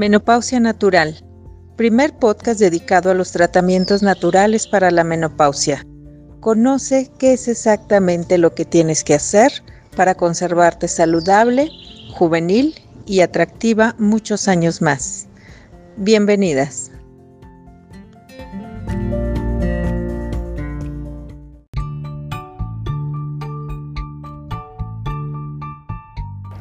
Menopausia Natural, primer podcast dedicado a los tratamientos naturales para la menopausia. Conoce qué es exactamente lo que tienes que hacer para conservarte saludable, juvenil y atractiva muchos años más. Bienvenidas.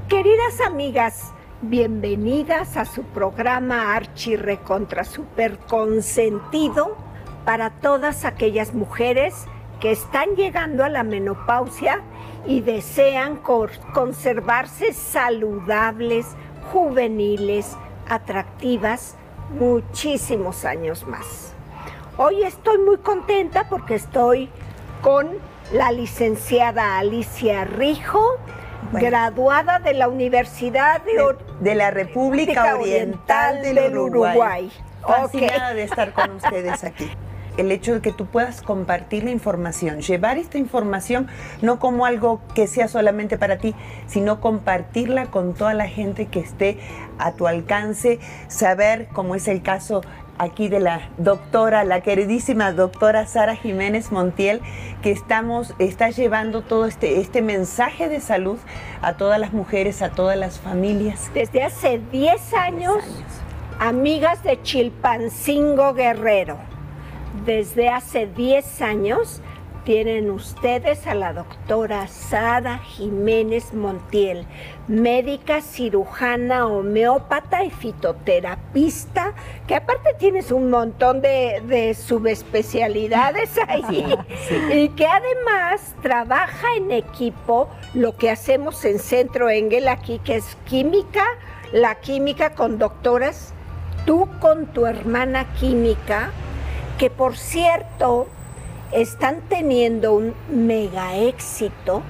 Queridas amigas, bienvenidas a su programa Archi Recontra Super Consentido para todas aquellas mujeres que están llegando a la menopausia y desean conservarse saludables, juveniles, atractivas muchísimos años más. Hoy estoy muy contenta porque estoy con la licenciada Alicia Rijo, graduada de la Universidad de, la República Oriental, del, Uruguay. Fascinada de estar con ustedes aquí. El hecho de que tú puedas compartir la información, llevar esta información no como algo que sea solamente para ti, sino compartirla con toda la gente que esté a tu alcance, saber, como es el caso aquí de la doctora, la queridísima doctora Sara Jiménez Montiel, que estamos, está llevando todo este, este mensaje de salud a todas las mujeres, a todas las familias. Desde hace 10 años, amigas de Chilpancingo Guerrero desde hace 10 años tienen ustedes a la doctora Sara Jiménez Montiel, médica cirujana, homeópata y fitoterapista, que aparte tienes un montón de, subespecialidades ahí, y que además trabaja en equipo lo que hacemos en Centro Engel aquí, que es química, la química con doctoras, tú con tu hermana química, que por cierto están teniendo un mega éxito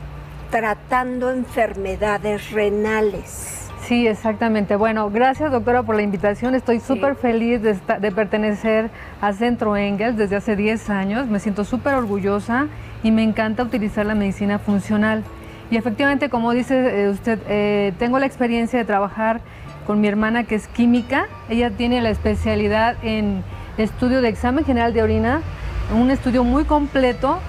tratando enfermedades renales. Sí, exactamente. Bueno, gracias doctora por la invitación. Estoy súper feliz de, de, pertenecer a Centro Engels desde hace 10 años. Me siento súper orgullosa y me encanta utilizar la medicina funcional. Y efectivamente, como dice eh, usted, eh, tengo la experiencia de trabajar con mi hermana que es química. Ella tiene la especialidad en estudio de examen general de orina, un estudio muy completo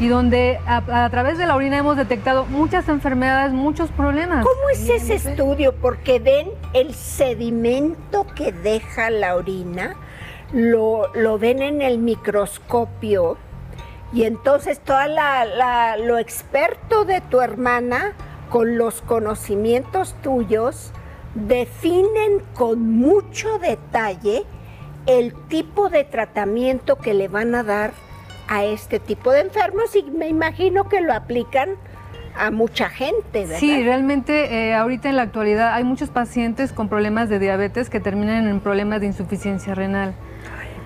y donde a, través de la orina hemos detectado muchas enfermedades, muchos problemas. ¿Cómo es ese estudio? Porque ven el sedimento que deja la orina, lo, lo ven en el microscopio y entonces todo lo experto de tu hermana con los conocimientos tuyos definen con mucho detalle el tipo de tratamiento que le van a dar a este tipo de enfermos y me imagino que lo aplican a mucha gente, ¿verdad? Sí, realmente eh, ahorita en la actualidad hay muchos pacientes con problemas de diabetes que terminan en problemas de insuficiencia renal.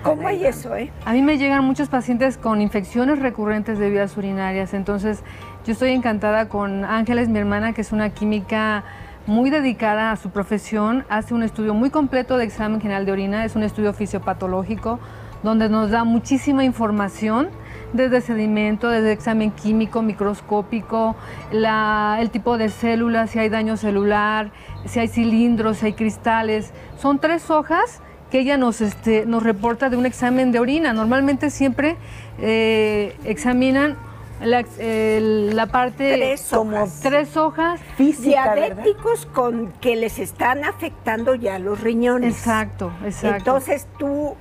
¿Cómo hay eso, eh? A mí me llegan muchos pacientes con infecciones recurrentes de vías urinarias, entonces yo estoy encantada con Ángeles, mi hermana, que es una química muy dedicada a su profesión, hace un estudio muy completo de examen general de orina, es un estudio fisiopatológico donde nos da muchísima información desde sedimento, desde examen químico, microscópico, el tipo de células, si hay daño celular, si hay cilindros, si hay cristales. Son tres hojas que ella nos, este, reporta de un examen de orina. Normalmente siempre eh, examinan la, parte tres como tres hojas diabéticos con que les están afectando ya los riñones. Exacto, exacto. Entonces tú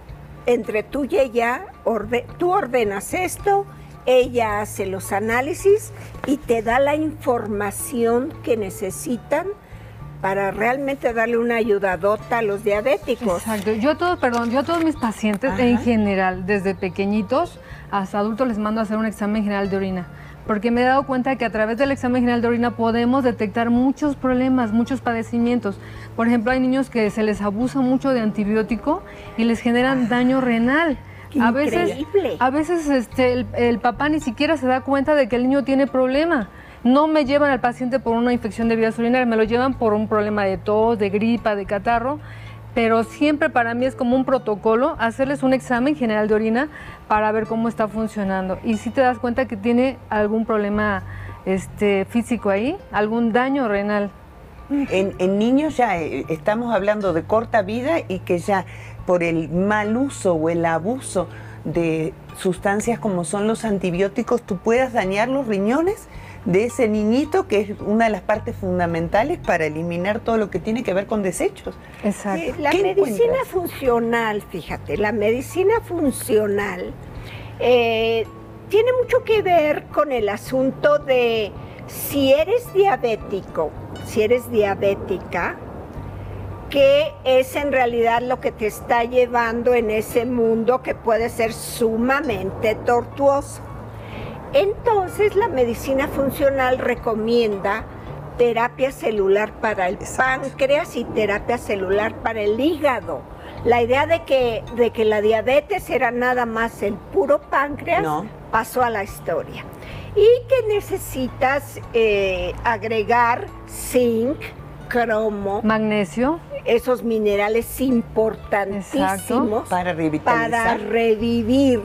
entre tú y ella tú ordenas esto, ella hace los análisis y te da la información que necesitan para realmente darle una ayudadota a los diabéticos. Exacto. Yo a todos, perdón, yo a todos mis pacientes en general, desde pequeñitos hasta adultos les mando a hacer un examen general de orina, porque me he dado cuenta que a través del examen general de orina podemos detectar muchos problemas, muchos padecimientos. Por ejemplo, hay niños que se les abusa mucho de antibiótico y les generan daño renal. A veces, a veces este, el papá ni siquiera se da cuenta de que el niño tiene problema no me llevan al paciente por una infección de vías urinarias, me lo llevan por un problema de tos, de gripa, de catarro, pero siempre para mí es como un protocolo hacerles un examen general de orina para ver cómo está funcionando. Y si te das cuenta que tiene algún problema este, físico ahí, algún daño renal. En, niños ya eh, estamos hablando de corta vida y que ya por el mal uso o el abuso de sustancias como son los antibióticos, tú puedas dañar los riñones de ese niñito que es una de las partes fundamentales para eliminar todo lo que tiene que ver con desechos. Exacto. la medicina funcional, fíjate, la medicina funcional eh, tiene mucho que ver con el asunto de si eres diabético, si eres diabética, qué es en realidad lo que te está llevando en ese mundo que puede ser sumamente tortuoso. Entonces la medicina funcional recomienda terapia celular para el páncreas y terapia celular para el hígado. La idea de que, de que la diabetes era nada más el puro páncreas pasó a la historia. Y que necesitas eh, agregar zinc, cromo, magnesio, esos minerales importantísimos para para revivir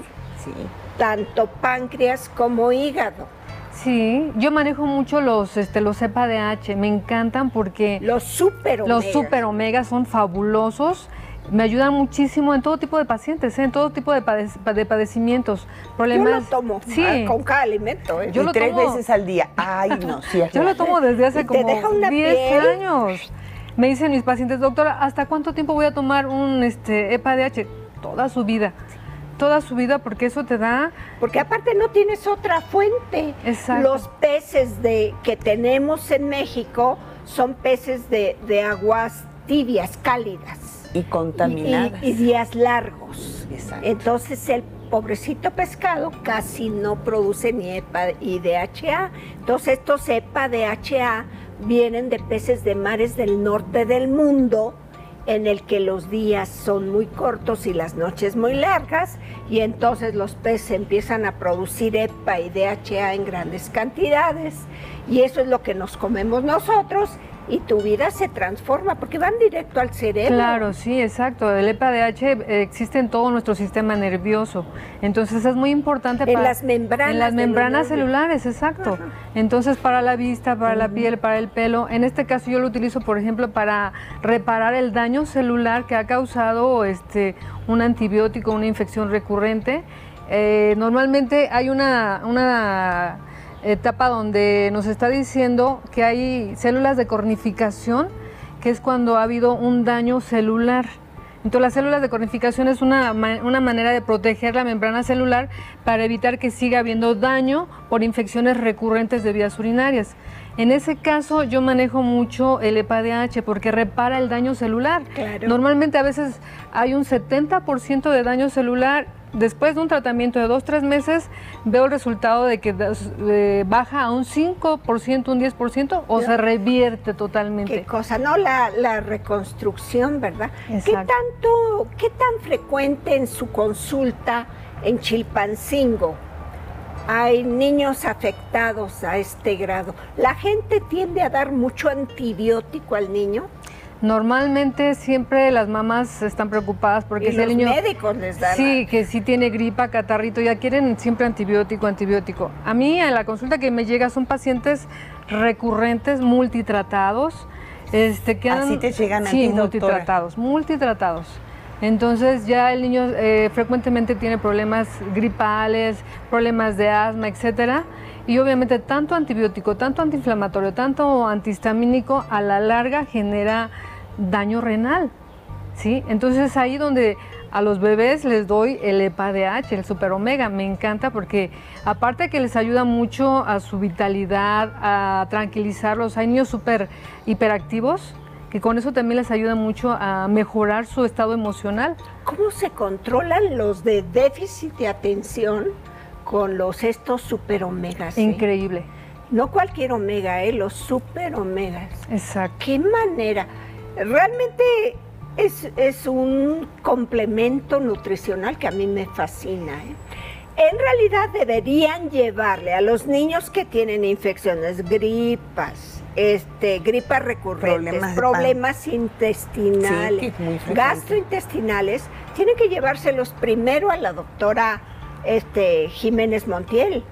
tanto páncreas como hígado. Sí, yo manejo mucho los este los EPA-DH, me encantan porque los super omegas. los super omegas son fabulosos. Me ayudan muchísimo en todo tipo de pacientes, ¿eh? en todo tipo de, padecimientos, problemas. Yo lo tomo sí. Ah, con cada alimento. ¿eh? Yo lo tres veces al día. Ay, no, sí. Yo lo tomo desde hace como 10 años. Me dicen mis pacientes, doctora, ¿hasta cuánto tiempo voy a tomar un este, EPA-DH? Toda su vida toda su vida porque eso te da... Porque aparte no tienes otra fuente. Exacto. Los peces de, que tenemos en México son peces de, aguas tibias, cálidas. Y contaminadas. Y, días largos. Exacto. Entonces el pobrecito pescado casi no produce ni EPA y DHA. Entonces estos EPA, DHA vienen de peces de mares del norte del mundo en el que los días son muy cortos y las noches muy largas y entonces los peces empiezan a producir EPA y DHA en grandes cantidades y eso es lo que nos comemos nosotros y tu vida se transforma porque van directo al cerebro. Claro, sí, exacto. El EPA-DH existe en todo nuestro sistema nervioso. Entonces es muy importante para... En las membranas. En las membranas celulares, exacto. Entonces para la vista, para la piel, para el pelo. En este caso yo lo utilizo, por ejemplo, para reparar el daño celular que ha causado este, un antibiótico, una infección recurrente. Eh, normalmente hay una, una etapa donde nos está diciendo que hay células de cornificación, que es cuando ha habido un daño celular. Entonces las células de cornificación es una, una, manera de proteger la membrana celular para evitar que siga habiendo daño por infecciones recurrentes de vías urinarias. En ese caso yo manejo mucho el EPA-DH porque repara el daño celular. Normalmente a veces hay un 70% de daño celular después de un tratamiento de dos, tres meses, veo el resultado de que baja a un 5%, un 10% o se revierte totalmente. Qué cosa, ¿no? La, la reconstrucción, ¿verdad? ¿Qué tanto, qué tan frecuente en su consulta en Chilpancingo hay niños afectados a este grado? ¿La gente tiende a dar mucho antibiótico al niño? Normalmente siempre las mamás están preocupadas porque si el niño médicos les dan sí que si tiene gripa, catarrito ya quieren siempre antibiótico, antibiótico. A mí en la consulta que me llega son pacientes recurrentes, multitratados, este que así te llegan a sí, multitratados, multitratados. Entonces ya el niño eh, frecuentemente tiene problemas gripales, problemas de asma, etcétera. Y obviamente tanto antibiótico, tanto antiinflamatorio, tanto antihistamínico a la larga genera daño renal. ¿sí? Entonces ahí donde a los bebés les doy el EPA-DH, el super omega. Me encanta porque aparte que les ayuda mucho a su vitalidad, a tranquilizarlos, hay niños súper hiperactivos que con eso también les ayuda mucho a mejorar su estado emocional. ¿Cómo se controlan los de déficit de atención con los estos super omegas? Eh? Increíble. No cualquier omega, ¿eh? los super omegas. Exacto. ¿Qué manera? Realmente es, es un complemento nutricional que a mí me fascina. ¿eh? En realidad deberían llevarle a los niños que tienen infecciones, gripas, este, gripas recurrentes, problemas, intestinales, gastrointestinales, tienen que llevárselos primero a la doctora este, Jiménez Montiel.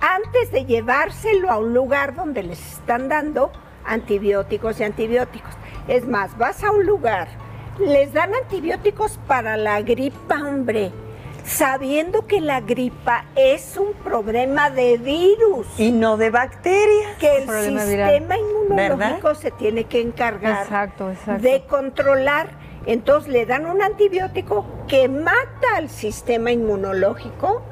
Antes de llevárselo a un lugar donde les están dando antibióticos y antibióticos. Es más, vas a un lugar, les dan antibióticos para la gripa, hombre, sabiendo que la gripa es un problema de virus. Y no de bacterias. Que el sistema inmunológico se tiene que encargar de controlar. Entonces le dan un antibiótico que mata al sistema inmunológico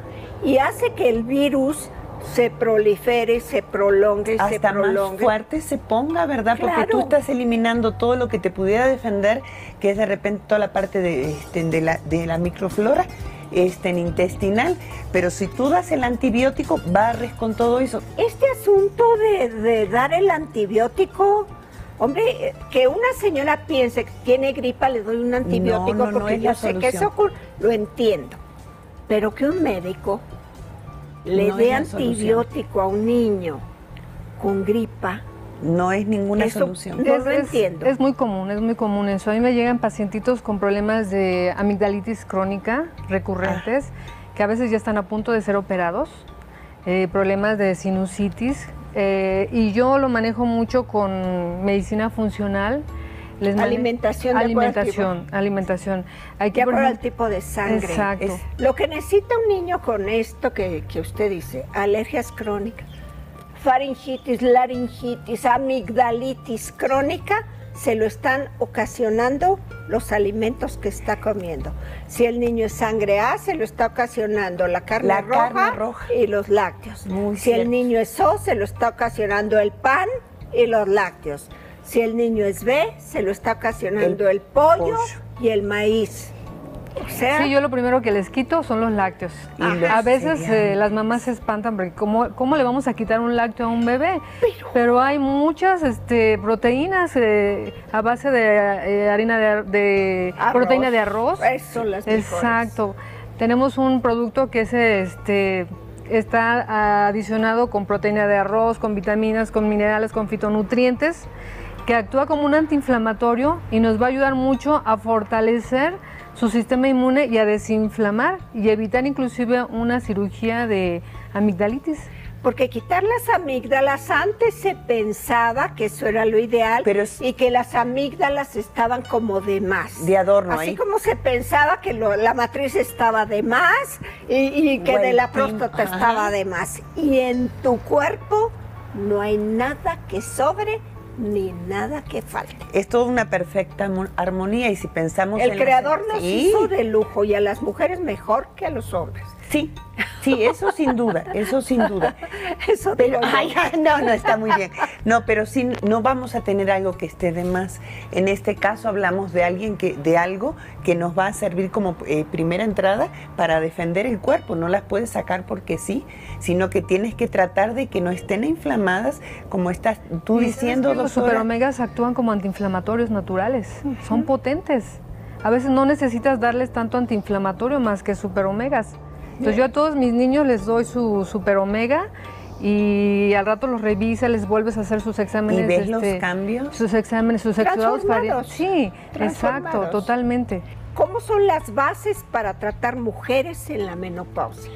y hace que el virus se prolifere, se prolongue, Hasta se prolongue. más fuerte se ponga, ¿verdad? Porque tú estás eliminando todo lo que te pudiera defender, que es de repente toda la parte de, este, de, la, de la microflora este, intestinal, pero si tú das el antibiótico, barres con todo eso. Este asunto de, dar el antibiótico, hombre, que una señora piense que tiene gripa, le doy un antibiótico porque yo sé que eso lo entiendo, pero que un médico le dé antibiótico a un niño con gripa, no es ninguna solución. No lo entiendo. Es muy común, es muy común eso. A mí me llegan pacientitos con problemas de amigdalitis crónica recurrentes, ah. que a veces ya están a punto de ser operados, eh, problemas de sinusitis, eh, y yo lo manejo mucho con medicina funcional. Alimentación de alimentación, alimentación. Hay que poner el tipo de sangre. Exacto. lo que necesita un niño con esto que, que usted dice, alergias crónicas, faringitis, laringitis, amigdalitis crónica, se lo están ocasionando los alimentos que está comiendo. Si el niño es sangre A, se lo está ocasionando la carne, roja, y los lácteos. si el niño es O, se lo está ocasionando el pan y los lácteos. Si el niño es B, se lo está ocasionando el, pollo y el maíz sí, yo lo primero que les quito son los lácteos. a veces eh, las mamás se espantan porque ¿cómo, ¿cómo, le vamos a quitar un lácteo a un bebé? Pero, hay muchas este, proteínas eh, a base de eh, harina de, proteína de arroz. Eso las Exacto. Tenemos un producto que es este está adicionado con proteína de arroz, con vitaminas, con minerales, con fitonutrientes, que actúa como un antiinflamatorio y nos va a ayudar mucho a fortalecer su sistema inmune y a desinflamar y evitar inclusive una cirugía de amigdalitis. Porque quitar las amígdalas antes se pensaba que eso era lo ideal y que las amígdalas estaban como de más. De adorno. Así como se pensaba que la matriz estaba de más y, que de la próstata estaba de más. Y en tu cuerpo no hay nada que sobre ni nada que falte. Es toda una perfecta armonía y si pensamos El creador nos hizo de lujo y a las mujeres mejor que a los hombres. Sí, sí, eso sin duda, eso sin duda. Eso pero, ay, no, no está muy bien. No, pero sí, no vamos a tener algo que esté de más. En este caso hablamos de alguien que, de algo que nos va a servir como eh, primera entrada para defender el cuerpo. No las puedes sacar porque sí, sino que tienes que tratar de que no estén inflamadas, como estás tú diciendo, Los superomegas actúan como antiinflamatorios naturales, son potentes. A veces no necesitas darles tanto antiinflamatorio más que superomegas. Entonces yo a todos mis niños les doy su super omega y al rato los revisa, les vuelves a hacer sus exámenes. ¿Y ves los este, cambios? Sus exámenes, sus exudados Sí, exacto, totalmente. ¿Cómo son las bases para tratar mujeres en la menopausia?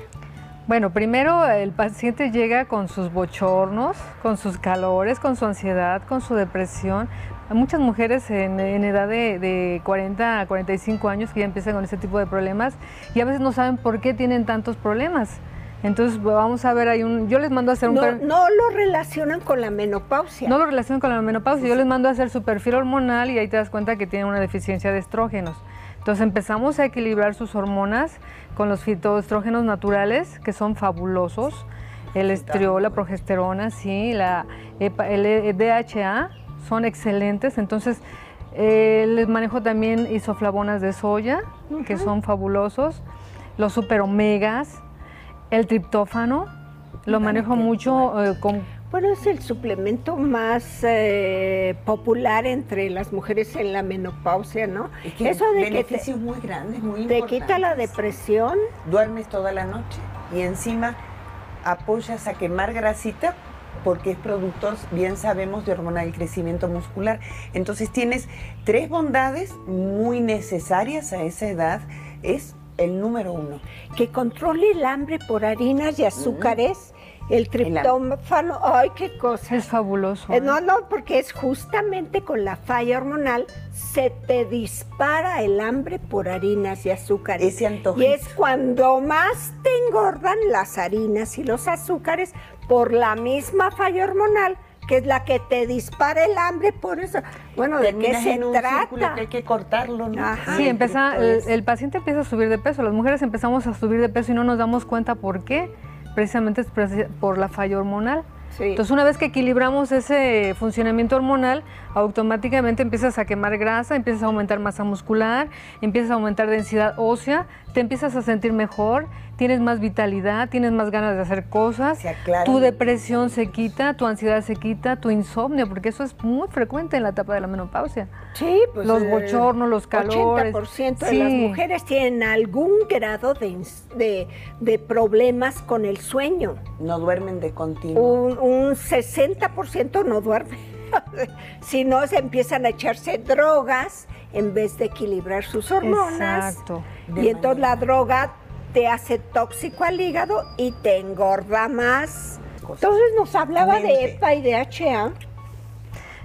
Bueno, primero el paciente llega con sus bochornos, con sus calores, con su ansiedad, con su depresión, muchas mujeres en, edad de, 40 a 45 años que ya empiezan con ese tipo de problemas y a veces no saben por qué tienen tantos problemas. Entonces vamos a ver, hay un, yo les mando a hacer un... No, no lo relacionan con la menopausia. No lo relacionan con la menopausia, yo les mando a hacer su perfil hormonal y ahí te das cuenta que tienen una deficiencia de estrógenos. Entonces empezamos a equilibrar sus hormonas con los fitoestrógenos naturales, que son fabulosos, el estriol, la progesterona, sí, la, el DHA, son excelentes. Entonces, eh, les manejo también isoflavonas de soya, que son fabulosos, los super omegas, el triptófano, lo manejo mucho eh, con... Bueno, es el suplemento más eh, popular entre las mujeres en la menopausia, ¿no? Eso de beneficios muy grandes, muy Te quita la depresión. Duermes toda la noche y encima apoyas a quemar grasita porque es productor, bien sabemos, de hormona del crecimiento muscular. Entonces tienes tres bondades muy necesarias a esa edad. Es el número uno. Que controle el hambre por harinas y azúcares El triptófano, ay, qué cosa. Es fabuloso. Eh, no, ¿eh? no, porque es justamente con la falla hormonal se te dispara el hambre por harinas y azúcares. Ese antojo. Y es cuando más te engordan las harinas y los azúcares por la misma falla hormonal que es la que te dispara el hambre, por eso, bueno, ¿de qué se trata? que hay que cortarlo, ¿no? Sí, empieza, el, paciente empieza a subir de peso, las mujeres empezamos a subir de peso y no nos damos cuenta por qué, precisamente es por la falla hormonal. Entonces, una vez que equilibramos ese funcionamiento hormonal, automáticamente empiezas a quemar grasa, empiezas a aumentar masa muscular, empiezas a aumentar densidad ósea, te empiezas a sentir mejor, tienes más vitalidad, tienes más ganas de hacer cosas, tu depresión se quita, tu ansiedad se quita, tu insomnio, porque eso es muy frecuente en la etapa de la menopausia. Sí, pues los bochornos, los calores. 80% de las mujeres tienen algún grado de, de, problemas con el sueño. No duermen de continuo. Un, un 60% no duermen. si no, se empiezan a echarse drogas en vez de equilibrar sus hormonas. Exacto. Y entonces la droga te hace tóxico al hígado y te engorda más. Entonces nos hablaba de EPA y de HA.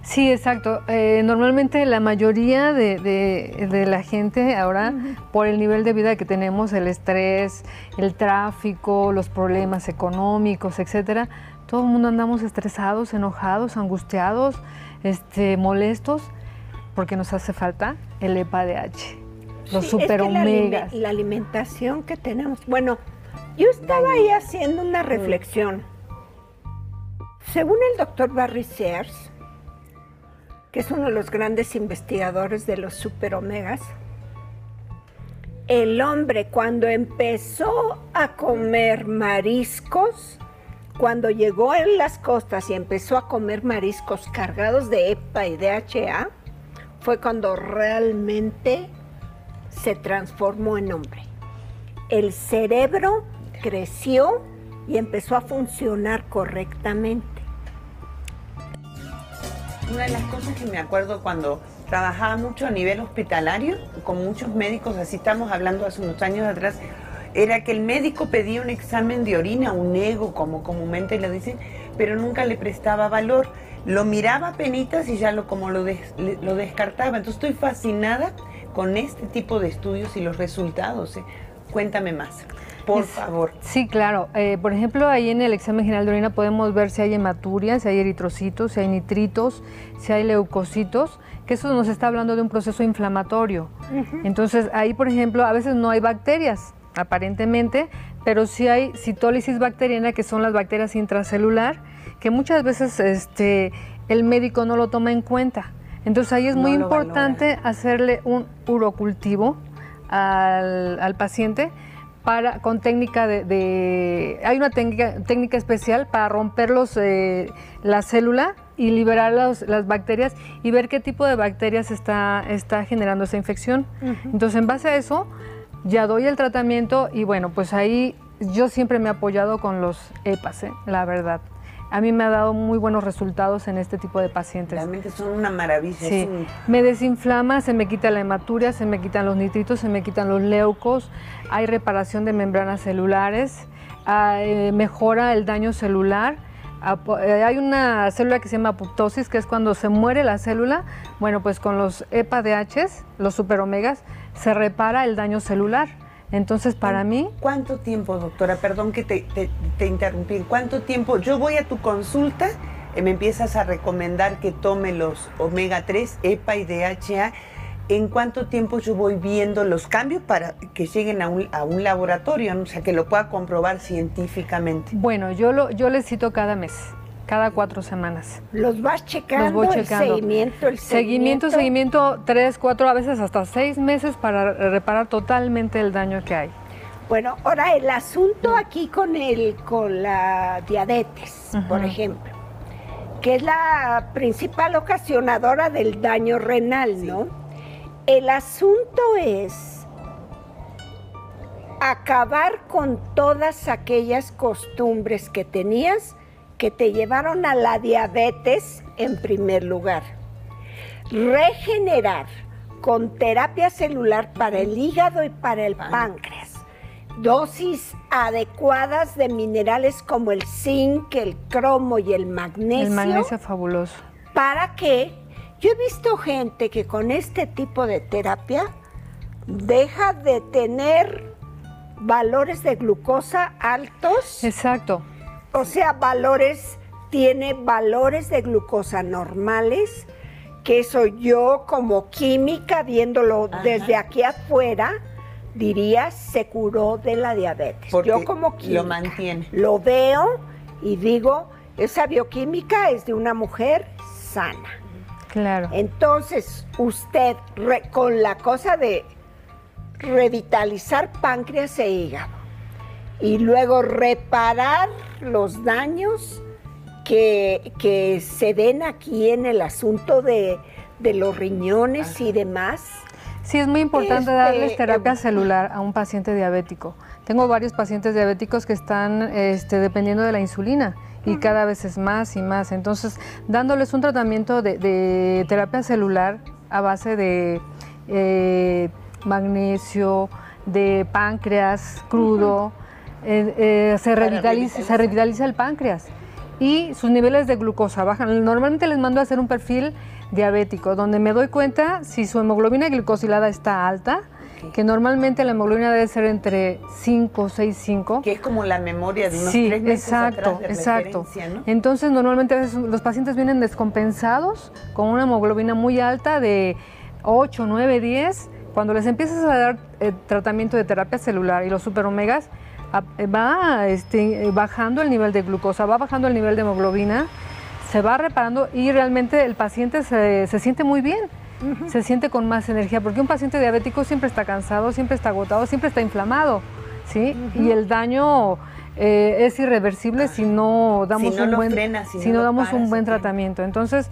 Sí, exacto. Eh, normalmente la mayoría de, la gente ahora, por el nivel de vida que tenemos, el estrés, el tráfico, los problemas económicos, etcétera, todo el mundo andamos estresados, enojados, angustiados, este, molestos, porque nos hace falta el EPA-DH los super omegas. La, alimentación que tenemos. Bueno, yo estaba ahí haciendo una reflexión. Según el doctor Barry Sears, que es uno de los grandes investigadores de los super omegas, el hombre cuando empezó a comer mariscos, cuando llegó en las costas y empezó a comer mariscos cargados de EPA y DHA, fue cuando realmente se transformó en hombre. El cerebro creció y empezó a funcionar correctamente. Una de las cosas que me acuerdo cuando trabajaba mucho a nivel hospitalario, con muchos médicos, así estamos hablando hace unos años atrás, era que el médico pedía un examen de orina, un ego, como comúnmente le dicen, pero nunca le prestaba valor. Lo miraba penitas y ya lo, como lo, lo descartaba. Entonces estoy fascinada con este tipo de estudios y los resultados. ¿eh? Cuéntame más, por favor. Sí, claro. Eh, por ejemplo, ahí en el examen general de orina podemos ver si hay hematuria, si hay eritrocitos, si hay nitritos, si hay leucocitos, que eso nos está hablando de un proceso inflamatorio. Entonces, ahí, por ejemplo, a veces no hay bacterias, aparentemente, pero sí hay citólisis bacteriana, que son las bacterias intracelular, que muchas veces este, el médico no lo toma en cuenta. Entonces ahí es muy importante hacerle un urocultivo al, paciente para, con técnica de, Hay una técnica, técnica especial para romper los, eh, la célula y liberar las bacterias y ver qué tipo de bacterias está, está generando esa infección. Entonces en base a eso ya doy el tratamiento y bueno, pues ahí yo siempre me he apoyado con los EPAS, ¿eh? la verdad a mí me ha dado muy buenos resultados en este tipo de pacientes. Realmente son una maravilla. Sí. Me desinflama, se me quita la hematuria, se me quitan los nitritos, se me quitan los leucos, hay reparación de membranas celulares, eh, mejora el daño celular. Eh, hay una célula que se llama apoptosis, que es cuando se muere la célula. Bueno, pues con los EPA-DHs, los superomegas, se repara el daño celular. Entonces, para mí... ¿Cuánto tiempo, doctora? Perdón que te, te, interrumpí. ¿Cuánto tiempo? Yo voy a tu consulta, y me empiezas a recomendar que tome los omega 3, EPA y DHA. ¿En cuánto tiempo yo voy viendo los cambios para que lleguen a un, a un laboratorio? O sea, que lo pueda comprobar científicamente. Bueno, yo, lo, yo les cito cada mes cada cuatro semanas. ¿Los vas checando? Los voy checando. El seguimiento, el seguimiento. Seguimiento, tres, cuatro, a veces hasta seis meses para reparar totalmente el daño que hay. Bueno, ahora el asunto aquí con, el, con la diabetes, por ejemplo, que es la principal ocasionadora del daño renal, ¿no? El asunto es acabar con todas aquellas costumbres que tenías que te llevaron a la diabetes en primer lugar. Regenerar con terapia celular para el hígado y para el páncreas. dosis adecuadas de minerales como el zinc, el cromo y el magnesio. El magnesio fabuloso. Para que yo he visto gente que con este tipo de terapia deja de tener valores de glucosa altos. Exacto. O sea, valores, tiene valores de glucosa normales, que eso yo como química, viéndolo desde aquí afuera, diría se curó de la diabetes. yo como química lo mantiene. Lo veo y digo, esa bioquímica es de una mujer sana. Claro. Entonces, usted con la cosa de revitalizar páncreas e hígado y luego reparar los daños que, que se den aquí en el asunto de, los riñones y demás. Sí, es muy importante darles este, terapia em, celular a un paciente diabético. Tengo varios pacientes diabéticos que están este, dependiendo de la insulina y cada vez es más y más. Entonces, dándoles un tratamiento de, terapia celular a base de eh, magnesio, de páncreas crudo, eh, eh, se, revitaliza, se revitaliza el páncreas y sus niveles de glucosa bajan. Normalmente les mando a hacer un perfil diabético, donde me doy cuenta si su hemoglobina glicosilada está alta, que normalmente la hemoglobina debe ser entre 5, 6, 5. Que es como la memoria de unos sí, tres meses exacto, de exacto. ¿no? Entonces, normalmente los pacientes vienen descompensados con una hemoglobina muy alta de 8, 9, 10. Cuando les empiezas a dar eh, tratamiento de terapia celular y los superomegas, va este, bajando el nivel de glucosa, va bajando el nivel de hemoglobina, se va reparando y realmente el paciente se, siente muy bien. Se siente con más energía, porque un paciente diabético siempre está cansado, siempre está agotado, siempre está inflamado, ¿sí? Y el daño eh, es irreversible si no damos un buen, si, no, damos un buen tratamiento. Entonces,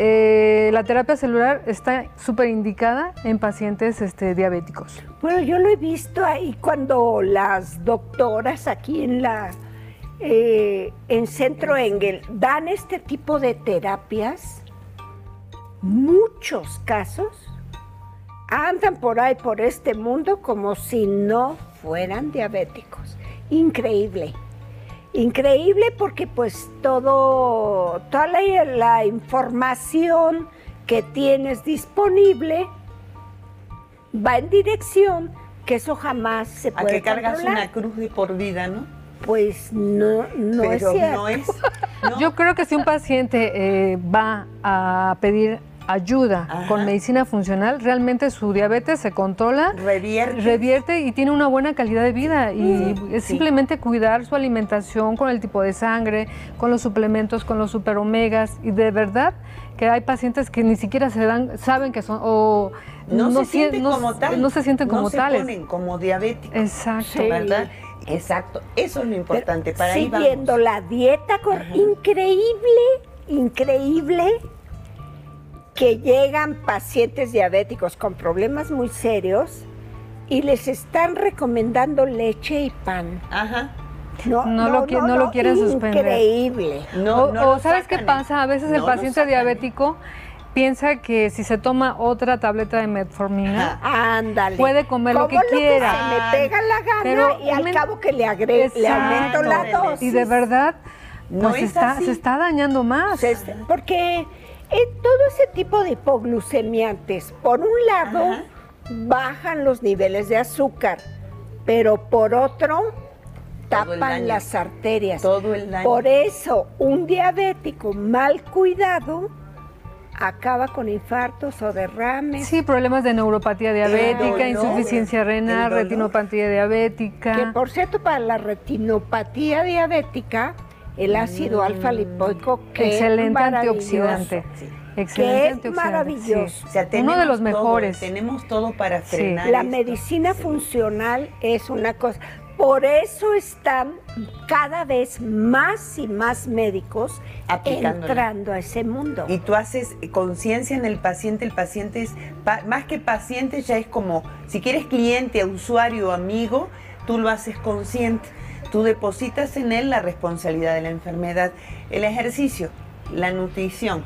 eh, la terapia celular está súper indicada en pacientes este, diabéticos. Bueno, yo lo he visto ahí cuando las doctoras aquí en la eh, en Centro Engel dan este tipo de terapias. Muchos casos andan por ahí por este mundo como si no fueran diabéticos. Increíble. Increíble porque pues todo, toda la, información que tienes disponible va en dirección que eso jamás se puede A que cargas una cruz de por vida, ¿no? Pues no, no es cierto. No es, Yo creo que si un paciente eh, va a pedir ayuda con medicina funcional, realmente su diabetes se controla, revierte, revierte y tiene una buena calidad de vida. Y es simplemente cuidar su alimentación con el tipo de sangre, con los suplementos, con los superomegas. Y de verdad que hay pacientes que ni siquiera se dan, saben que son o no, se sienten como tales. No se sienten como no tales. Se ponen como diabéticos. Exacto. ¿Verdad? Exacto. Eso es lo importante para Siguiendo la dieta, increíble, increíble que llegan pacientes diabéticos con problemas muy serios y les están recomendando leche y pan. Ajá. No, no, lo, no, lo quieren suspender. Increíble. o, ¿sabes qué pasa? A veces el paciente diabético piensa que si se toma otra tableta de metformina, Ándale. puede comer lo que quiera. Que se me pega la gana y al cabo que le, agregue, le aumento la dosis. Y de verdad, pues está, se está dañando más. porque en todo ese tipo de hipoglucemiantes, por un lado, bajan los niveles de azúcar, pero por otro, tapan las arterias. Todo el daño. Por eso, un diabético mal cuidado acaba con infartos o derrames. Sí, problemas de neuropatía diabética, insuficiencia renal, retinopatía diabética. Que por cierto, para la retinopatía diabética, el ácido alfa lipoico, que Excelente antioxidante. Excelente maravilloso. Uno de los mejores. tenemos todo para frenar. La medicina funcional es una cosa. Por eso están cada vez más y más médicos entrando a ese mundo. Y tú haces conciencia en el paciente, el paciente es, más que paciente, ya es como, si quieres cliente, usuario, amigo, tú lo haces consciente. Tú depositas en él la responsabilidad de la enfermedad, el ejercicio, la nutrición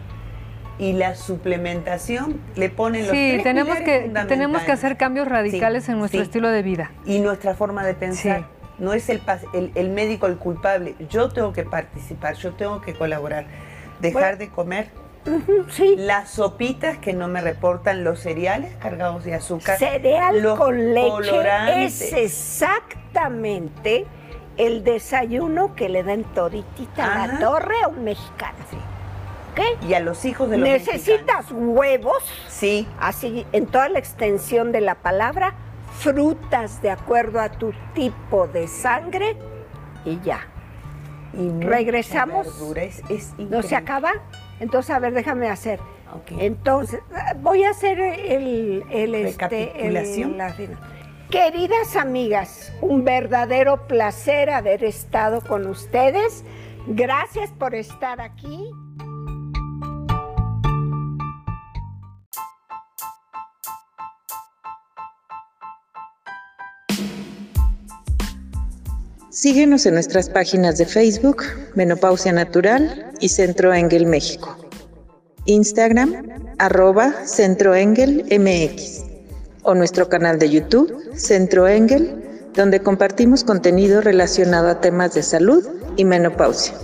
y la suplementación le ponen los Sí, tres tenemos que, tenemos que hacer cambios radicales Sí, en nuestro sí. estilo de vida. Y nuestra forma de pensar. Sí. No es el, el, el médico el culpable. Yo tengo que participar, yo tengo que colaborar. Dejar Bueno. de comer Sí. las sopitas que no me reportan, los cereales cargados de azúcar. Cereal los con leche colorantes. es exactamente el desayuno que le dan toditita a la torre a un mexicano. ¿Ok? Y a los hijos de los mexicanos. Necesitas huevos, Sí, así en toda la extensión de la palabra, frutas de acuerdo a tu tipo de sangre y ya. y Regresamos. verdura, Es, es ¿No se acaba? Entonces, a ver, déjame hacer. Entonces, voy a hacer el, el, este, el- la- Queridas amigas, un verdadero placer haber estado con ustedes. Gracias por estar aquí. Síguenos en nuestras páginas de Facebook, Menopausia Natural y Centro Engel México. Instagram, arroba Centro Engel MX. O nuestro canal de YouTube, Centro Engel, donde compartimos contenido relacionado a temas de salud y menopausia.